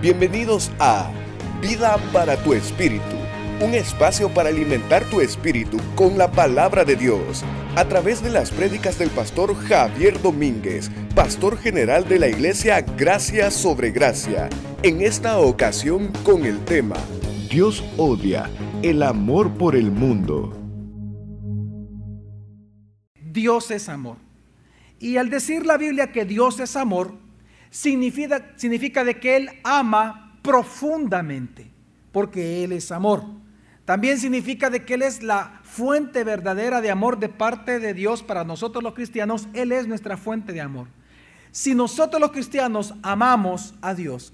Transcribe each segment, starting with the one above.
Bienvenidos a Vida para tu Espíritu, un espacio para alimentar tu espíritu con la palabra de Dios, a través de las prédicas del pastor Javier Domínguez, pastor general de la iglesia Gracia sobre Gracia, en esta ocasión con el tema Dios odia el amor por el mundo. Dios es amor. Y al decir la Biblia que Dios es amor, significa, significa de que Él ama profundamente, porque Él es amor. También significa de que Él es la fuente verdadera de amor de parte de Dios para nosotros los cristianos. Él es nuestra fuente de amor. Si nosotros los cristianos amamos a Dios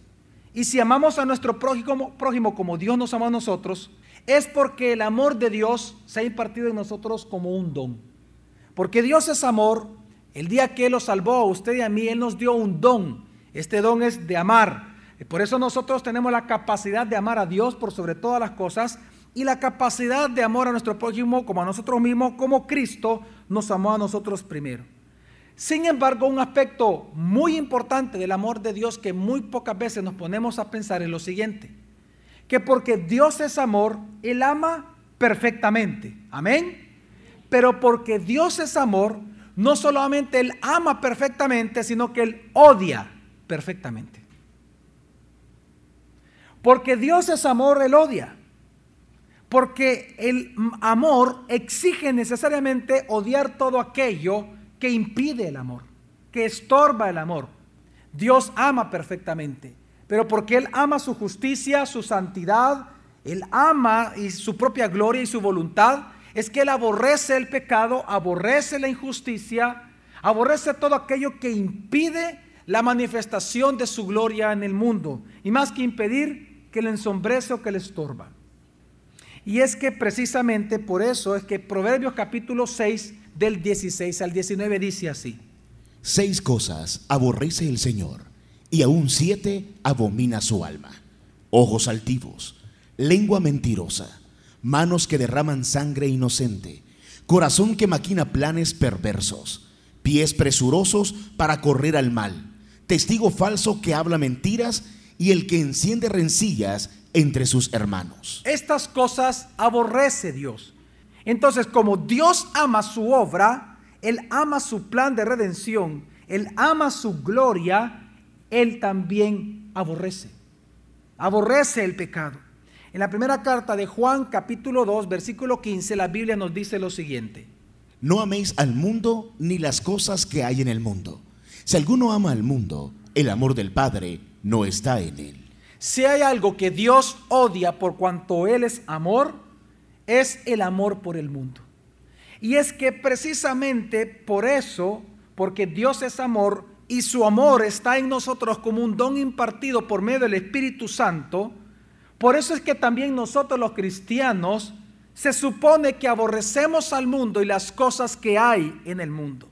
y si amamos a nuestro prójimo, prójimo como Dios nos ama a nosotros, es porque el amor de Dios se ha impartido en nosotros como un don. Porque Dios es amor. El día que Él los salvó a usted y a mí, Él nos dio un don. Este don es de amar. Por eso nosotros tenemos la capacidad de amar a Dios por sobre todas las cosas y la capacidad de amor a nuestro prójimo como a nosotros mismos, como Cristo nos amó a nosotros primero. Sin embargo, un aspecto muy importante del amor de Dios que muy pocas veces nos ponemos a pensar es lo siguiente, que porque Dios es amor, Él ama perfectamente. Amén. Pero porque Dios es amor, no solamente Él ama perfectamente, sino que Él odia perfectamente. Porque Dios es amor, Él odia. Porque el amor exige necesariamente odiar todo aquello que impide el amor, que estorba el amor. Dios ama perfectamente, pero porque Él ama su justicia, su santidad, Él ama y su propia gloria y su voluntad, es que Él aborrece el pecado, aborrece la injusticia, aborrece todo aquello que impide la manifestación de su gloria en el mundo, y más que impedir que le ensombrece o que le estorba. Y es que precisamente por eso es que Proverbios capítulo 6 del 16 al 19 dice así. Seis cosas aborrece el Señor, y aún siete abomina su alma. Ojos altivos, lengua mentirosa, manos que derraman sangre inocente, corazón que maquina planes perversos, pies presurosos para correr al mal, testigo falso que habla mentiras y el que enciende rencillas entre sus hermanos. Estas cosas aborrece Dios. Entonces, como Dios ama su obra, Él ama su plan de redención, Él ama su gloria, Él también aborrece. Aborrece el pecado. En la primera carta de Juan capítulo 2, versículo 15, la Biblia nos dice lo siguiente. No améis al mundo ni las cosas que hay en el mundo. Si alguno ama al mundo, el amor del Padre no está en él. Si hay algo que Dios odia por cuanto Él es amor, es el amor por el mundo. Y es que precisamente por eso, porque Dios es amor y su amor está en nosotros como un don impartido por medio del Espíritu Santo, por eso es que también nosotros los cristianos se supone que aborrecemos al mundo y las cosas que hay en el mundo.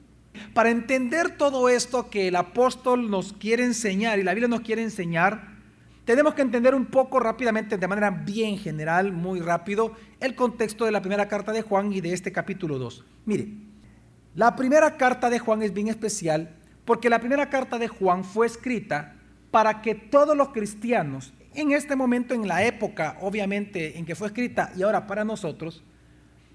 Para entender todo esto que el apóstol nos quiere enseñar y la Biblia nos quiere enseñar, tenemos que entender un poco rápidamente, de manera bien general, muy rápido, el contexto de la primera carta de Juan y de este capítulo 2. Mire, la primera carta de Juan es bien especial porque la primera carta de Juan fue escrita para que todos los cristianos, en este momento, en la época, obviamente, en que fue escrita y ahora para nosotros,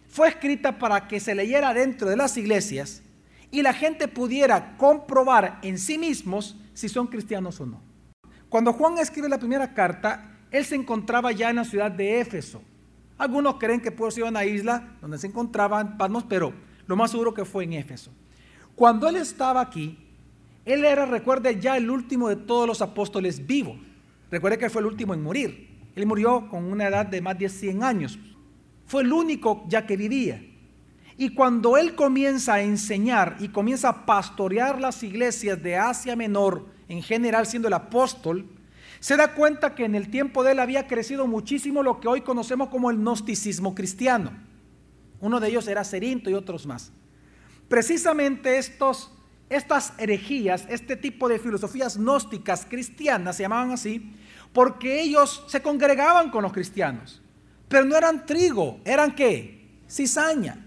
fue escrita para que se leyera dentro de las iglesias y la gente pudiera comprobar en sí mismos si son cristianos o no. Cuando Juan escribe la primera carta, él se encontraba ya en la ciudad de Éfeso. Algunos creen que pudo ser una isla donde se encontraban Patmos, pero lo más seguro que fue en Éfeso. Cuando él estaba aquí, él era, recuerde, ya el último de todos los apóstoles vivos. Recuerde que fue el último en morir. Él murió con una edad de más de 100 años. Fue el único ya que vivía. Y cuando él comienza a enseñar y comienza a pastorear las iglesias de Asia Menor, en general siendo el apóstol, se da cuenta que en el tiempo de él había crecido muchísimo lo que hoy conocemos como el gnosticismo cristiano. Uno de ellos era Cerinto y otros más. Precisamente estos, estas herejías, este tipo de filosofías gnósticas cristianas, se llamaban así, porque ellos se congregaban con los cristianos. Pero no eran trigo, eran qué? Cizaña.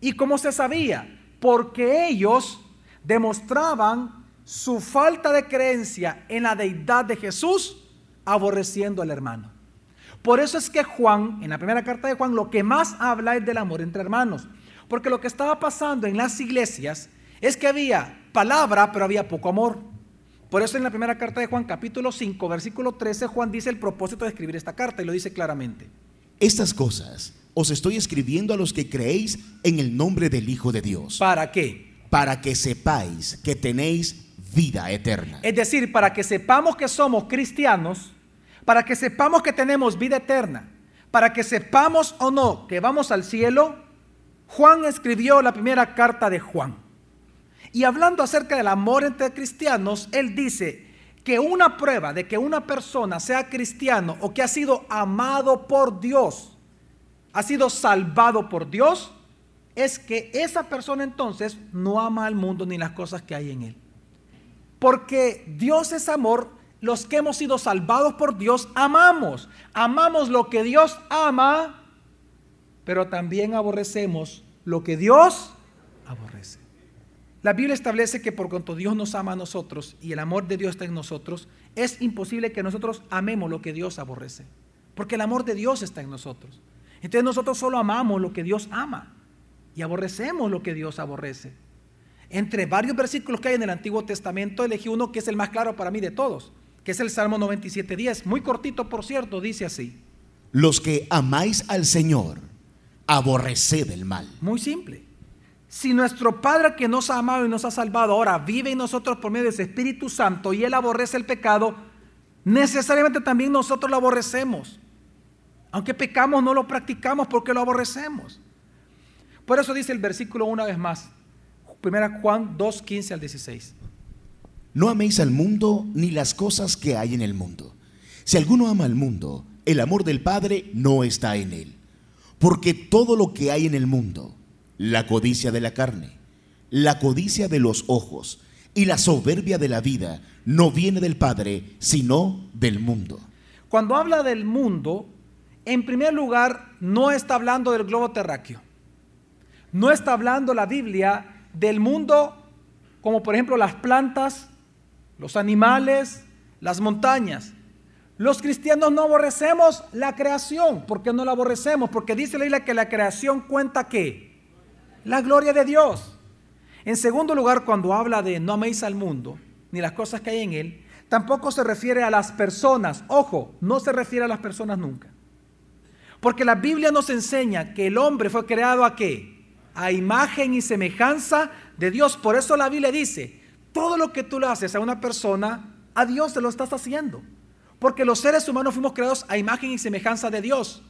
¿Y cómo se sabía? Porque ellos demostraban su falta de creencia en la deidad de Jesús aborreciendo al hermano. Por eso es que Juan, en la primera carta de Juan, lo que más habla es del amor entre hermanos. Porque lo que estaba pasando en las iglesias es que había palabra, pero había poco amor. Por eso en la primera carta de Juan, capítulo 5, versículo 13, Juan dice el propósito de escribir esta carta y lo dice claramente. Estas cosas os estoy escribiendo a los que creéis en el nombre del Hijo de Dios. ¿Para qué? Para que sepáis que tenéis vida eterna. Es decir, para que sepamos que somos cristianos, para que sepamos que tenemos vida eterna, para que sepamos o no que vamos al cielo, Juan escribió la primera carta de Juan. Y hablando acerca del amor entre cristianos, él dice que una prueba de que una persona sea cristiano o que ha sido amado por Dios, ha sido salvado por Dios, es que esa persona entonces no ama al mundo ni las cosas que hay en él. Porque Dios es amor, los que hemos sido salvados por Dios amamos. Amamos lo que Dios ama, pero también aborrecemos lo que Dios aborrece. La Biblia establece que por cuanto Dios nos ama a nosotros y el amor de Dios está en nosotros, es imposible que nosotros amemos lo que Dios aborrece. Porque el amor de Dios está en nosotros. Entonces nosotros solo amamos lo que Dios ama y aborrecemos lo que Dios aborrece. Entre varios versículos que hay en el Antiguo Testamento, elegí uno que es el más claro para mí de todos, que es el Salmo 97.10. Muy cortito, por cierto, dice así. Los que amáis al Señor, aborreced el mal. Muy simple. Si nuestro Padre que nos ha amado y nos ha salvado ahora vive en nosotros por medio de ese Espíritu Santo y Él aborrece el pecado, necesariamente también nosotros lo aborrecemos. Aunque pecamos, no lo practicamos porque lo aborrecemos. Por eso dice el versículo una vez más, 1 Juan 2, 15 al 16. No améis al mundo ni las cosas que hay en el mundo. Si alguno ama al mundo, el amor del Padre no está en él. Porque todo lo que hay en el mundo, la codicia de la carne, la codicia de los ojos y la soberbia de la vida no viene del Padre, sino del mundo. Cuando habla del mundo, en primer lugar, no está hablando del globo terráqueo. No está hablando la Biblia del mundo como por ejemplo las plantas, los animales, las montañas. Los cristianos no aborrecemos la creación. ¿Por qué no la aborrecemos? Porque dice la Biblia que la creación cuenta qué? La gloria de Dios. En segundo lugar, cuando habla de no améis al mundo, ni las cosas que hay en él, tampoco se refiere a las personas. Ojo, no se refiere a las personas nunca. Porque la Biblia nos enseña que el hombre fue creado a qué? A imagen y semejanza de Dios. Por eso la Biblia dice, todo lo que tú le haces a una persona, a Dios se lo estás haciendo. Porque los seres humanos fuimos creados a imagen y semejanza de Dios.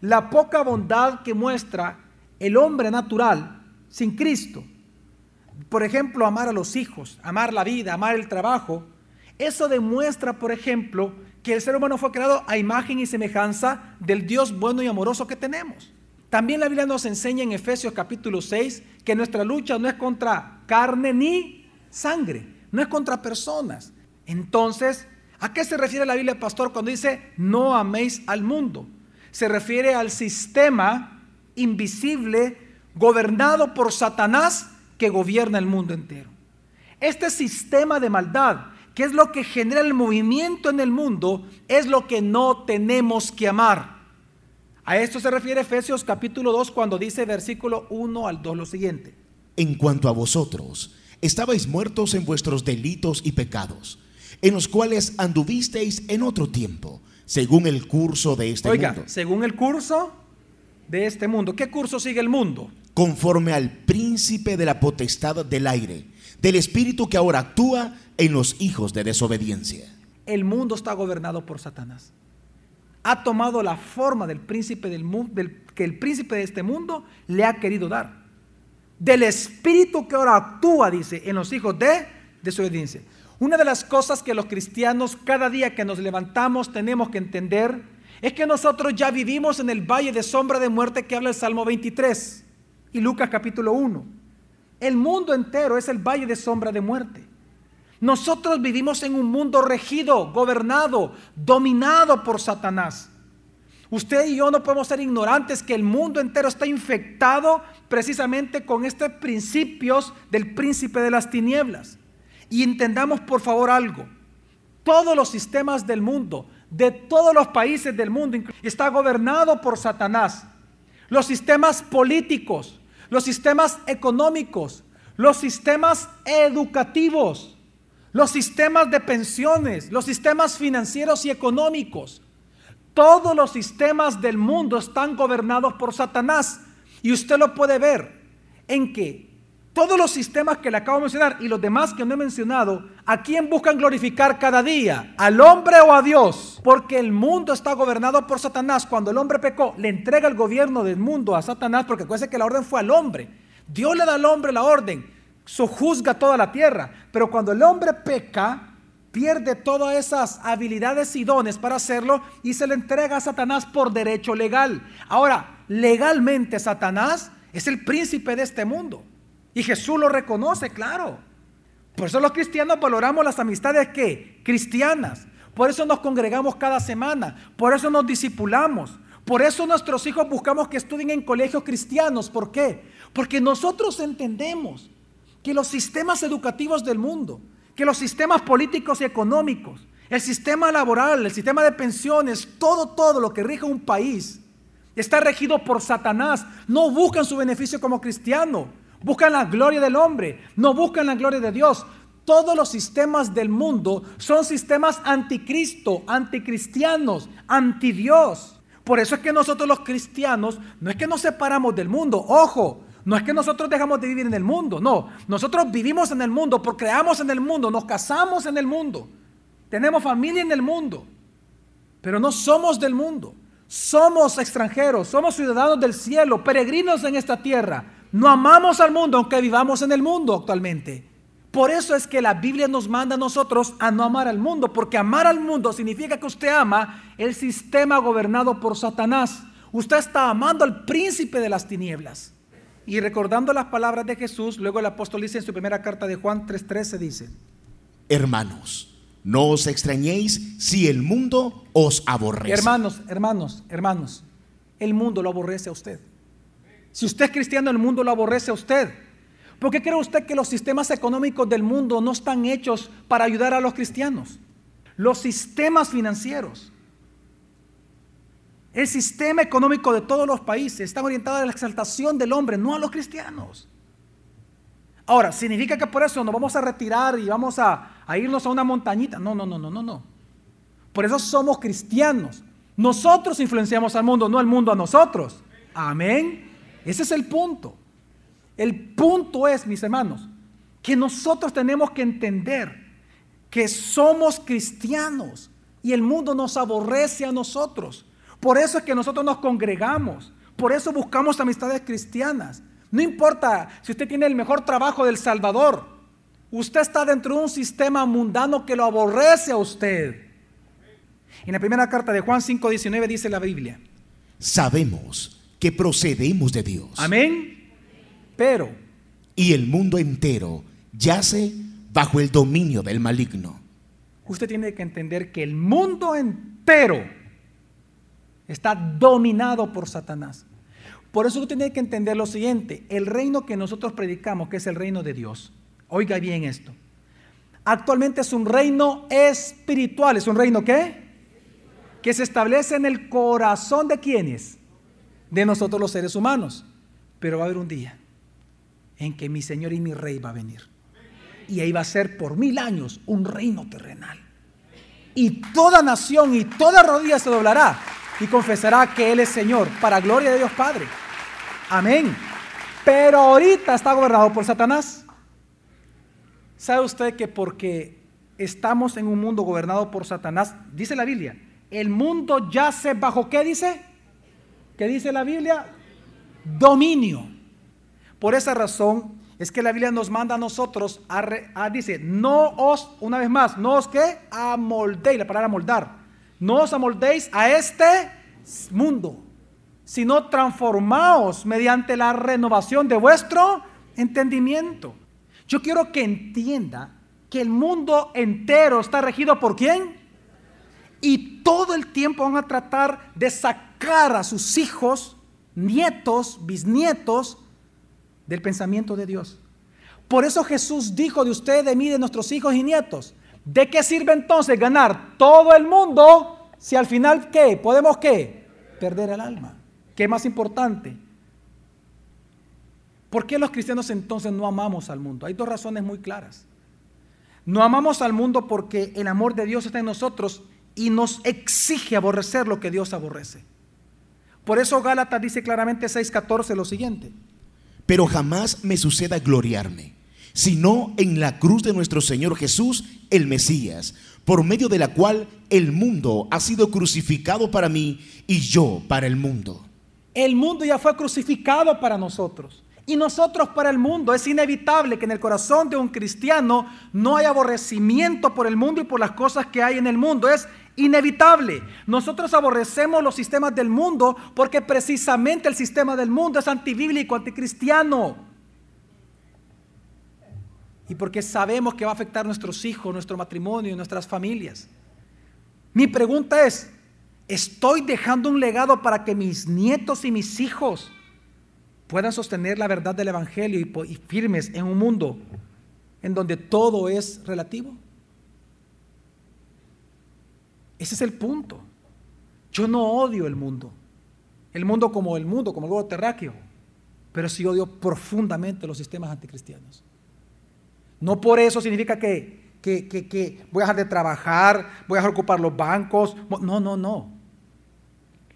La poca bondad que muestra el hombre natural sin Cristo, por ejemplo, amar a los hijos, amar la vida, amar el trabajo, eso demuestra, por ejemplo, que el ser humano fue creado a imagen y semejanza del Dios bueno y amoroso que tenemos. También la Biblia nos enseña en Efesios capítulo 6 que nuestra lucha no es contra carne ni sangre, no es contra personas. Entonces, ¿a qué se refiere la Biblia, pastor, cuando dice no améis al mundo? Se refiere al sistema invisible, gobernado por Satanás que gobierna el mundo entero. Este sistema de maldad, que es lo que genera el movimiento en el mundo, es lo que no tenemos que amar. A esto se refiere Efesios capítulo 2 cuando dice versículo 1 al 2 lo siguiente. En cuanto a vosotros, estabais muertos en vuestros delitos y pecados, en los cuales anduvisteis en otro tiempo, según el curso de este Oiga, mundo. según el curso de este mundo. ¿Qué curso sigue el mundo? Conforme al príncipe de la potestad del aire, del espíritu que ahora actúa en los hijos de desobediencia. El mundo está gobernado por Satanás. Ha tomado la forma del príncipe del mundo, que el príncipe de este mundo le ha querido dar. Del espíritu que ahora actúa, dice, en los hijos de desobediencia. Una de las cosas que los cristianos cada día que nos levantamos tenemos que entender es que nosotros ya vivimos en el valle de sombra de muerte que habla el Salmo 23 y Lucas capítulo 1. El mundo entero es el valle de sombra de muerte. Nosotros vivimos en un mundo regido, gobernado, dominado por Satanás. Usted y yo no podemos ser ignorantes que el mundo entero está infectado precisamente con estos principios del príncipe de las tinieblas. Y entendamos por favor algo. todos los sistemas del mundo, de todos los países del mundo, está gobernado por Satanás. Los sistemas políticos, los sistemas económicos, los sistemas educativos, los sistemas de pensiones, los sistemas financieros y económicos. Todos los sistemas del mundo están gobernados por Satanás. Y usted lo puede ver en que todos los sistemas que le acabo de mencionar y los demás que no he mencionado, ¿a quién buscan glorificar cada día? ¿Al hombre o a Dios? Porque el mundo está gobernado por Satanás. Cuando el hombre pecó, le entrega el gobierno del mundo a Satanás, porque acuérdense que la orden fue al hombre. Dios le da al hombre la orden, sojuzga toda la tierra. Pero cuando el hombre peca, pierde todas esas habilidades y dones para hacerlo y se le entrega a Satanás por derecho legal. Ahora, legalmente Satanás es el príncipe de este mundo. Y Jesús lo reconoce, claro. Por eso los cristianos valoramos las amistades que cristianas. Por eso nos congregamos cada semana. Por eso nos discipulamos. Por eso nuestros hijos buscamos que estudien en colegios cristianos. ¿Por qué? Porque nosotros entendemos que los sistemas educativos del mundo, que los sistemas políticos y económicos, el sistema laboral, el sistema de pensiones, todo, todo lo que rige un país, está regido por Satanás. No buscan su beneficio como cristiano buscan la gloria del hombre, no buscan la gloria de Dios. Todos los sistemas del mundo son sistemas anticristo, anticristianos, antidios. Por eso es que nosotros los cristianos no es que nos separamos del mundo, ojo, no es que nosotros dejamos de vivir en el mundo, no, nosotros vivimos en el mundo, procreamos en el mundo, nos casamos en el mundo, tenemos familia en el mundo, pero no somos del mundo, somos extranjeros, somos ciudadanos del cielo, peregrinos en esta tierra, no amamos al mundo aunque vivamos en el mundo actualmente. Por eso es que la Biblia nos manda a nosotros a no amar al mundo, porque amar al mundo significa que usted ama el sistema gobernado por Satanás. Usted está amando al príncipe de las tinieblas. Y recordando las palabras de Jesús, luego el apóstol dice en su primera carta de Juan 3:13 dice, Hermanos, no os extrañéis si el mundo os aborrece. Hermanos, hermanos, hermanos, el mundo lo aborrece a usted. Si usted es cristiano, el mundo lo aborrece a usted. ¿Por qué cree usted que los sistemas económicos del mundo no están hechos para ayudar a los cristianos? Los sistemas financieros, el sistema económico de todos los países están orientados a la exaltación del hombre, no a los cristianos. Ahora, ¿significa que por eso nos vamos a retirar y vamos a, irnos a una montañita? No, no, no, no, no, no. Por eso somos cristianos. Nosotros influenciamos al mundo, no el mundo a nosotros. Amén. Ese es el punto. El punto es, mis hermanos, que nosotros tenemos que entender que somos cristianos y el mundo nos aborrece a nosotros. Por eso es que nosotros nos congregamos. Por eso buscamos amistades cristianas. No importa si usted tiene el mejor trabajo del Salvador. Usted está dentro de un sistema mundano que lo aborrece a usted. En la primera carta de Juan 5:19 dice la Biblia. Sabemos que procedemos de Dios. Amén. Pero. Y el mundo entero yace bajo el dominio del maligno. Usted tiene que entender que el mundo entero está dominado por Satanás. Por eso usted tiene que entender lo siguiente, el reino que nosotros predicamos, que es el reino de Dios. Oiga bien esto. Actualmente es un reino espiritual, es un reino qué? Que se establece en el corazón de quienes? De nosotros los seres humanos. Pero va a haber un día en que mi Señor y mi Rey va a venir. Y ahí va a ser por mil años un reino terrenal. Y toda nación y toda rodilla se doblará y confesará que Él es Señor, para gloria de Dios Padre. Amén. Pero ahorita está gobernado por Satanás. ¿Sabe usted que porque estamos en un mundo gobernado por Satanás, dice la Biblia, el mundo yace bajo qué dice? ¿Qué dice la Biblia? Dominio. Por esa razón es que la Biblia nos manda a nosotros a, dice, no os, una vez más, no os que amoldéis, la palabra moldar, no os amoldéis a este mundo, sino transformaos mediante la renovación de vuestro entendimiento. Yo quiero que entienda que el mundo entero está regido por quién? Y todo el tiempo van a tratar de sacar a sus hijos, nietos, bisnietos del pensamiento de Dios. Por eso Jesús dijo de usted, de mí, de nuestros hijos y nietos, ¿De qué sirve entonces ganar todo el mundo si al final qué? ¿Podemos qué? Perder el alma. ¿Qué es más importante? ¿Por qué los cristianos entonces no amamos al mundo? Hay dos razones muy claras. No amamos al mundo porque el amor de Dios está en nosotros y nos exige aborrecer lo que Dios aborrece. Por eso Gálatas dice claramente 6:14 lo siguiente. Pero jamás me suceda gloriarme, sino en la cruz de nuestro Señor Jesús, el Mesías, por medio de la cual el mundo ha sido crucificado para mí y yo para el mundo. El mundo ya fue crucificado para nosotros. Y nosotros para el mundo es inevitable que en el corazón de un cristiano no haya aborrecimiento por el mundo y por las cosas que hay en el mundo. Es inevitable. Nosotros aborrecemos los sistemas del mundo porque precisamente el sistema del mundo es antibíblico, anticristiano. Y porque sabemos que va a afectar a nuestros hijos, nuestro matrimonio, nuestras familias. Mi pregunta es, ¿estoy dejando un legado para que mis nietos y mis hijos puedan sostener la verdad del Evangelio y, firmes en un mundo en donde todo es relativo. Ese es el punto. Yo no odio el mundo. El mundo como el mundo, como el globo terráqueo. Pero sí odio profundamente los sistemas anticristianos. No por eso significa que, que, que voy a dejar de trabajar, voy a dejar de ocupar los bancos. No, no, no.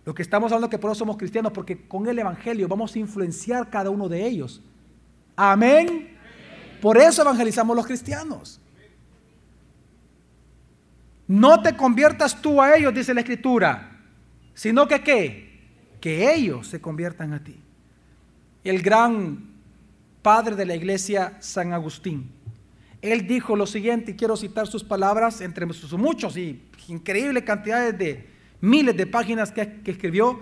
Lo que estamos hablando es que por eso somos cristianos, porque con el Evangelio vamos a influenciar cada uno de ellos. Amén. Por eso evangelizamos los cristianos. No te conviertas tú a ellos, dice la Escritura, sino que qué? Que ellos se conviertan a ti. El gran padre de la iglesia, San Agustín, él dijo lo siguiente, y quiero citar sus palabras entre sus muchos y increíbles cantidades de, miles de páginas que, escribió,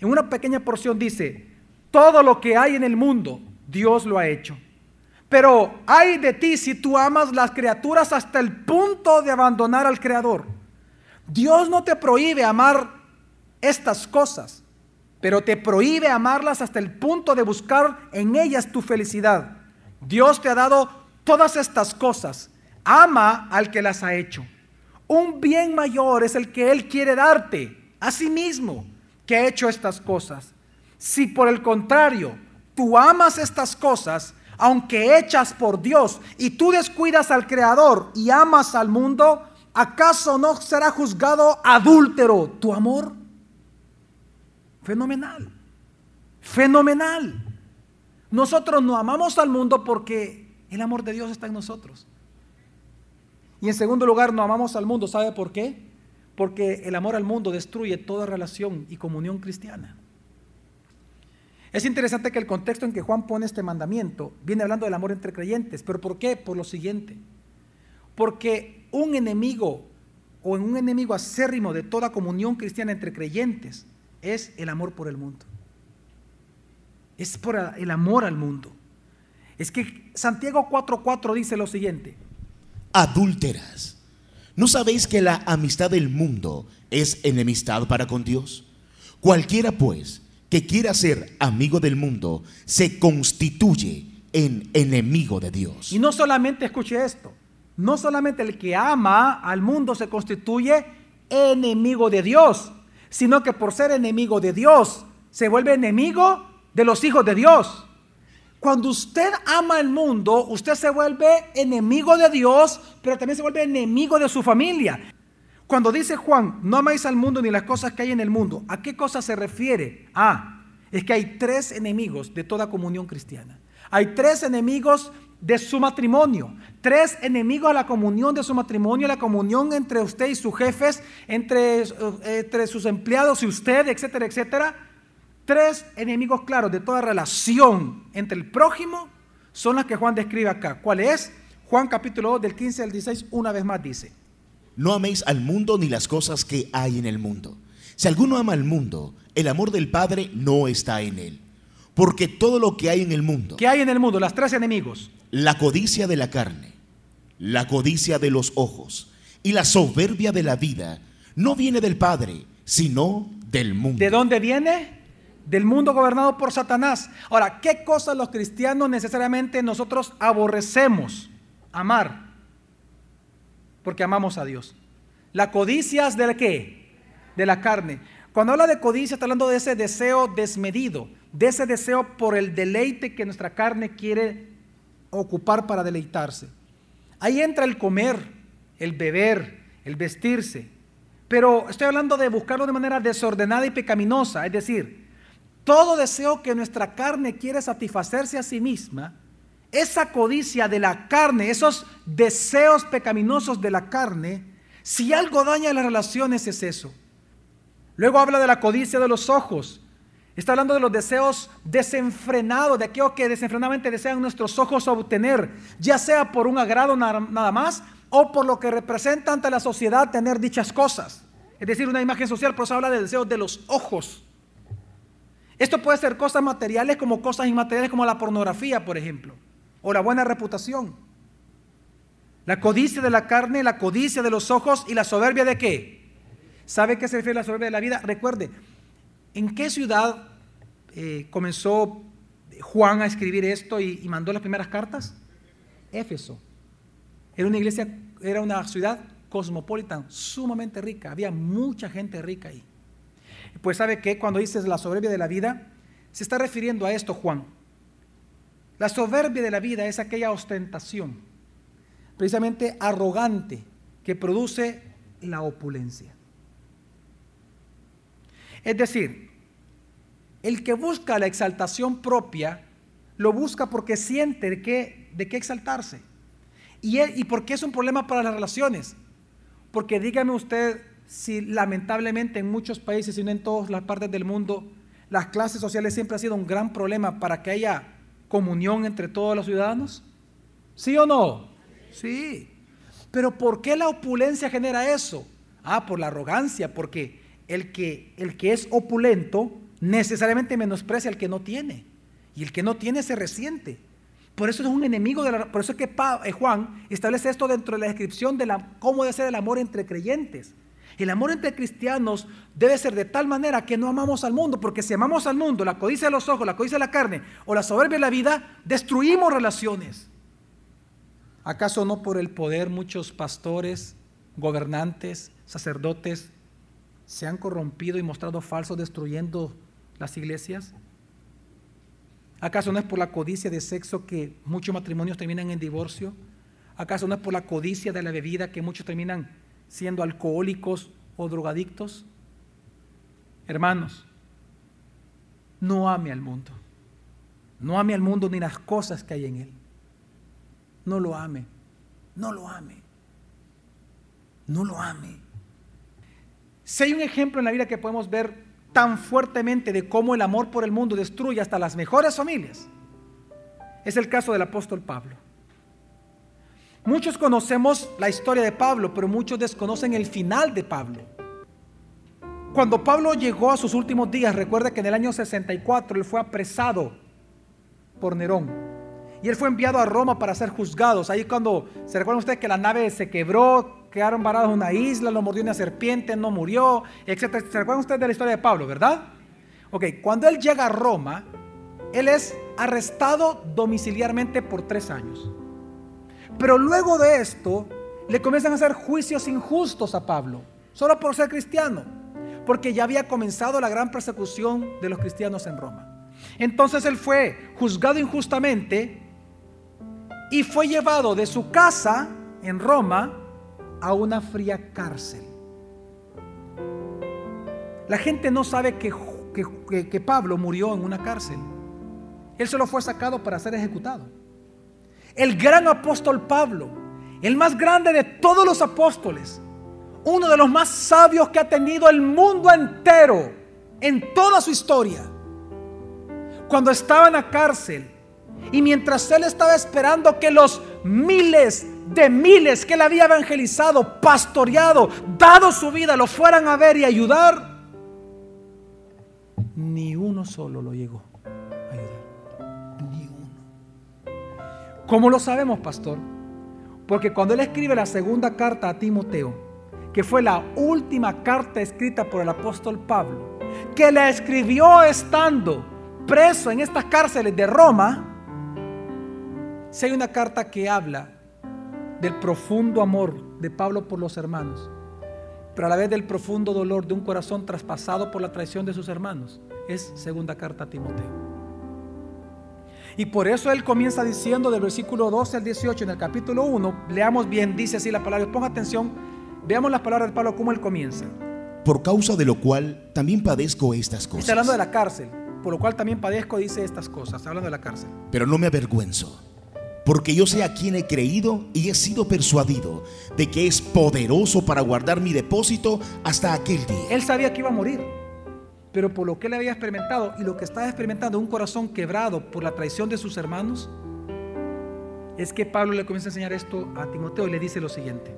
en una pequeña porción dice, todo lo que hay en el mundo, Dios lo ha hecho. Pero hay de ti si tú amas las criaturas hasta el punto de abandonar al Creador. Dios no te prohíbe amar estas cosas, pero te prohíbe amarlas hasta el punto de buscar en ellas tu felicidad. Dios te ha dado todas estas cosas. Ama al que las ha hecho. Un bien mayor es el que Él quiere darte a sí mismo que ha hecho estas cosas. Si por el contrario tú amas estas cosas, aunque hechas por Dios, y tú descuidas al Creador y amas al mundo, ¿acaso no será juzgado adúltero tu amor? Fenomenal, fenomenal. Nosotros no amamos al mundo porque el amor de Dios está en nosotros. Y en segundo lugar, no amamos al mundo. ¿Sabe por qué? Porque el amor al mundo destruye toda relación y comunión cristiana. Es interesante que el contexto en que Juan pone este mandamiento viene hablando del amor entre creyentes. ¿Pero por qué? Por lo siguiente. Porque un enemigo o un enemigo acérrimo de toda comunión cristiana entre creyentes es el amor por el mundo. Es por el amor al mundo. Es que Santiago 4.4 dice lo siguiente adúlteras. ¿No sabéis que la amistad del mundo es enemistad para con Dios? Cualquiera pues que quiera ser amigo del mundo se constituye en enemigo de Dios. Y no solamente escuche esto, no solamente el que ama al mundo se constituye enemigo de Dios, sino que por ser enemigo de Dios se vuelve enemigo de los hijos de Dios. Cuando usted ama el mundo, usted se vuelve enemigo de Dios, pero también se vuelve enemigo de su familia. Cuando dice Juan, no amáis al mundo ni las cosas que hay en el mundo, ¿a qué cosa se refiere? Ah, es que hay tres enemigos de toda comunión cristiana. Hay tres enemigos de su matrimonio, tres enemigos a la comunión de su matrimonio, la comunión entre usted y sus jefes, entre, eh, entre sus empleados y usted, etcétera, etcétera tres enemigos claros de toda relación entre el prójimo son las que Juan describe acá. ¿Cuál es? Juan capítulo 2 del 15 al 16 una vez más dice. No améis al mundo ni las cosas que hay en el mundo. Si alguno ama al mundo, el amor del Padre no está en él. Porque todo lo que hay en el mundo. ¿Qué hay en el mundo? Las tres enemigos. La codicia de la carne, la codicia de los ojos y la soberbia de la vida no viene del Padre, sino del mundo. ¿De dónde viene? Del mundo gobernado por Satanás. Ahora, ¿qué cosas los cristianos necesariamente nosotros aborrecemos amar? porque amamos a Dios. La codicia es de qué? De la carne. Cuando habla de codicia está hablando de ese deseo desmedido, de ese deseo por el deleite que nuestra carne quiere ocupar para deleitarse. Ahí entra el comer, el beber, el vestirse. Pero estoy hablando de buscarlo de manera desordenada y pecaminosa, es decir, todo deseo que nuestra carne quiere satisfacerse a sí misma, esa codicia de la carne, esos deseos pecaminosos de la carne, si algo daña las relaciones es eso. Luego habla de la codicia de los ojos. Está hablando de los deseos desenfrenados, de aquello que desenfrenadamente desean nuestros ojos obtener, ya sea por un agrado nada más o por lo que representa ante la sociedad tener dichas cosas. Es decir, una imagen social, por eso habla de deseos de los ojos. Esto puede ser cosas materiales como cosas inmateriales como la pornografía, por ejemplo, o la buena reputación. La codicia de la carne, la codicia de los ojos y la soberbia de qué? ¿Sabe qué se refiere a la soberbia de la vida? Recuerde, ¿en qué ciudad eh, comenzó Juan a escribir esto y, y mandó las primeras cartas? Éfeso. Era una iglesia, era una ciudad cosmopolitan, sumamente rica. Había mucha gente rica ahí. Pues sabe que cuando dices la soberbia de la vida, se está refiriendo a esto Juan. La soberbia de la vida es aquella ostentación, precisamente arrogante, que produce la opulencia. Es decir, el que busca la exaltación propia, lo busca porque siente de qué, de qué exaltarse. Y, y porque es un problema para las relaciones. Porque dígame usted si lamentablemente en muchos países y no en todas las partes del mundo, las clases sociales siempre ha sido un gran problema para que haya comunión entre todos los ciudadanos? ¿Sí o no? Sí. Pero ¿por qué la opulencia genera eso? Ah, por la arrogancia, porque el que, el que es opulento necesariamente menosprecia al que no tiene. Y el que no tiene se resiente. Por eso es un enemigo de la, por eso es que eh, Juan establece esto dentro de la descripción de la, cómo debe ser el amor entre creyentes. El amor entre cristianos debe ser de tal manera que no amamos al mundo, porque si amamos al mundo, la codicia de los ojos, la codicia de la carne o la soberbia de la vida, destruimos relaciones. ¿Acaso no por el poder muchos pastores, gobernantes, sacerdotes se han corrompido y mostrado falsos destruyendo las iglesias? ¿Acaso no es por la codicia de sexo que muchos matrimonios terminan en divorcio? ¿Acaso no es por la codicia de la bebida que muchos terminan siendo alcohólicos o drogadictos? Hermanos, no ame al mundo. No ame al mundo ni las cosas que hay en él. No lo ame. No lo ame. No lo ame. Si hay un ejemplo en la vida que podemos ver tan fuertemente de cómo el amor por el mundo destruye hasta las mejores familias, es el caso del apóstol Pablo. Muchos conocemos la historia de Pablo, pero muchos desconocen el final de Pablo. Cuando Pablo llegó a sus últimos días, recuerda que en el año 64 él fue apresado por Nerón. Y él fue enviado a Roma para ser juzgado. Ahí cuando se recuerda usted que la nave se quebró, quedaron varados en una isla, lo mordió una serpiente, no murió, etc. ¿Se recuerdan ustedes de la historia de Pablo, verdad? Ok, cuando él llega a Roma, él es arrestado domiciliarmente por tres años. Pero luego de esto, le comienzan a hacer juicios injustos a Pablo, solo por ser cristiano, porque ya había comenzado la gran persecución de los cristianos en Roma. Entonces él fue juzgado injustamente y fue llevado de su casa en Roma a una fría cárcel. La gente no sabe que, que, Pablo murió en una cárcel. Él solo fue sacado para ser ejecutado. El gran apóstol Pablo, el más grande de todos los apóstoles, uno de los más sabios que ha tenido el mundo entero en toda su historia, cuando estaba en la cárcel y mientras él estaba esperando que los miles de miles que él había evangelizado, pastoreado, dado su vida, lo fueran a ver y ayudar, ni uno solo lo llegó ¿Cómo lo sabemos, pastor? Porque cuando él escribe la segunda carta a Timoteo, que fue la última carta escrita por el apóstol Pablo, que la escribió estando preso en estas cárceles de Roma, si hay una carta que habla del profundo amor de Pablo por los hermanos, pero a la vez del profundo dolor de un corazón traspasado por la traición de sus hermanos. Es segunda carta a Timoteo. Y por eso él comienza diciendo del versículo 12 al 18 en el capítulo 1, leamos bien, dice así la palabra, ponga atención, veamos las palabras de Pablo, cómo él comienza. Por causa de lo cual también padezco estas cosas. Está hablando de la cárcel, por lo cual también padezco, dice estas cosas, está hablando de la cárcel. Pero no me avergüenzo, porque yo sé a quien he creído y he sido persuadido de que es poderoso para guardar mi depósito hasta aquel día. Él sabía que iba a morir pero por lo que él había experimentado y lo que estaba experimentando, un corazón quebrado por la traición de sus hermanos, es que Pablo le comienza a enseñar esto a Timoteo y le dice lo siguiente.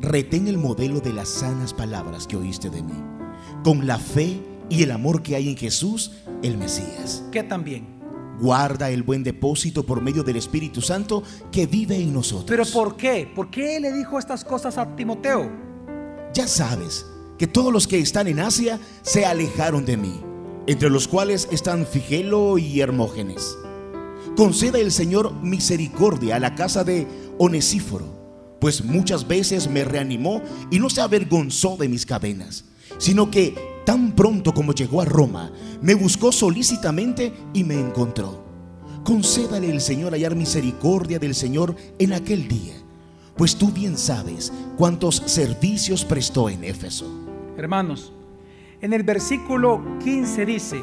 Retén el modelo de las sanas palabras que oíste de mí, con la fe y el amor que hay en Jesús, el Mesías. Que también. Guarda el buen depósito por medio del Espíritu Santo que vive en nosotros. ¿Pero por qué? ¿Por qué le dijo estas cosas a Timoteo? Ya sabes que todos los que están en Asia se alejaron de mí, entre los cuales están Figelo y Hermógenes. Conceda el Señor misericordia a la casa de Onesíforo, pues muchas veces me reanimó y no se avergonzó de mis cadenas, sino que tan pronto como llegó a Roma, me buscó solícitamente y me encontró. Concédale el Señor hallar misericordia del Señor en aquel día, pues tú bien sabes cuántos servicios prestó en Éfeso. Hermanos, en el versículo 15 dice,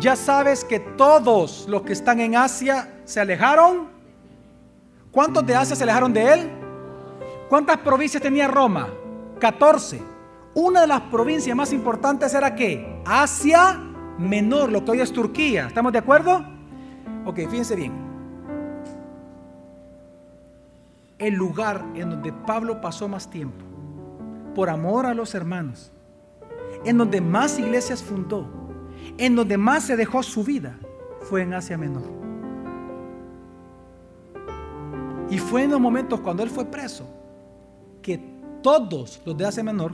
ya sabes que todos los que están en Asia se alejaron. ¿Cuántos de Asia se alejaron de él? ¿Cuántas provincias tenía Roma? 14. Una de las provincias más importantes era que Asia Menor, lo que hoy es Turquía. ¿Estamos de acuerdo? Ok, fíjense bien. El lugar en donde Pablo pasó más tiempo, por amor a los hermanos, en donde más iglesias fundó, en donde más se dejó su vida, fue en Asia Menor. Y fue en los momentos cuando él fue preso que todos los de Asia Menor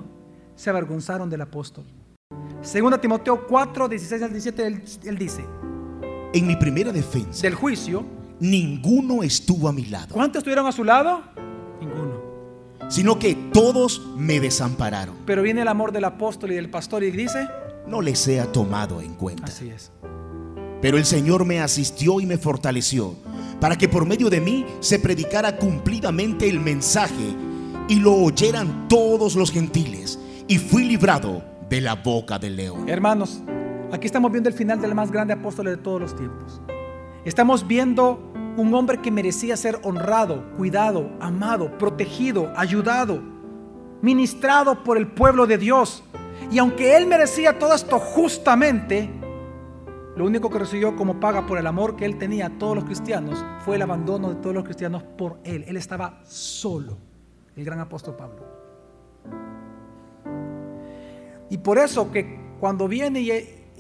se avergonzaron del apóstol. Segunda Timoteo 4, 16 al 17, él, él dice, En mi primera defensa, del juicio, ninguno estuvo a mi lado, ¿cuántos estuvieron a su lado? Sino que todos me desampararon. Pero viene el amor del apóstol y del pastor y dice, No les sea tomado en cuenta. así es. Pero el Señor me asistió y me fortaleció para que por medio de mí se predicara cumplidamente el mensaje y lo oyeran todos los gentiles. Y fui librado de la boca del león. Hermanos, aquí estamos viendo el final del más grande apóstol de todos los tiempos. Estamos viendo un hombre que merecía ser honrado, cuidado, amado, protegido, ayudado, ministrado por el pueblo de Dios. Y aunque él merecía todo esto justamente, lo único que recibió como paga por el amor que él tenía a todos los cristianos fue el abandono de todos los cristianos por él. Él estaba solo, el gran apóstol Pablo. Y por eso que cuando viene y,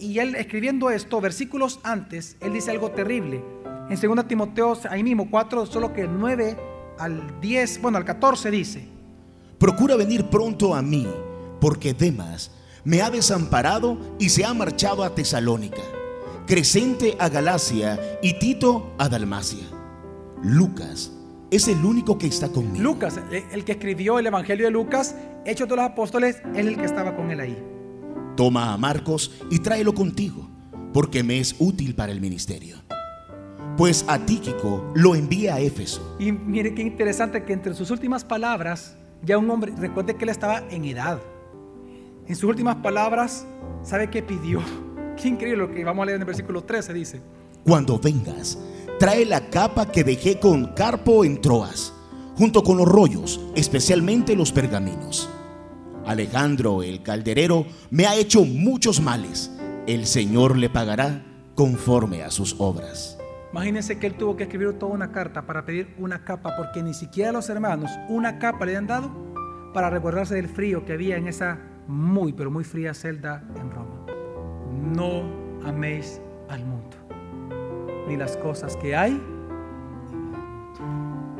y él escribiendo esto, versículos antes, él dice algo terrible. En 2 Timoteo, ahí mismo 4, solo que el 9 al 10, bueno, al 14 dice, Procura venir pronto a mí, porque Demas me ha desamparado y se ha marchado a Tesalónica, Crescente a Galacia y Tito a Dalmacia. Lucas es el único que está conmigo. Lucas, el- el que escribió el Evangelio de Lucas, Hechos de los Apóstoles, es el que estaba con él ahí. Toma a Marcos y tráelo contigo, porque me es útil para el ministerio. Pues a Tíquico lo envía a Éfeso. Y mire qué interesante que entre sus últimas palabras, ya un hombre, recuerde que él estaba en edad. En sus últimas palabras, ¿sabe qué pidió? Qué increíble lo que vamos a leer en el versículo 13, dice. Cuando vengas, trae la capa que dejé con Carpo en Troas, junto con los rollos, especialmente los pergaminos. Alejandro, el calderero, me ha hecho muchos males. El Señor le pagará conforme a sus obras. Imagínense que él tuvo que escribir toda una carta para pedir una capa, porque ni siquiera los hermanos una capa le habían dado para recordarse del frío que había en esa muy, pero muy fría celda en Roma. No améis al mundo, ni las cosas que hay.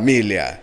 família.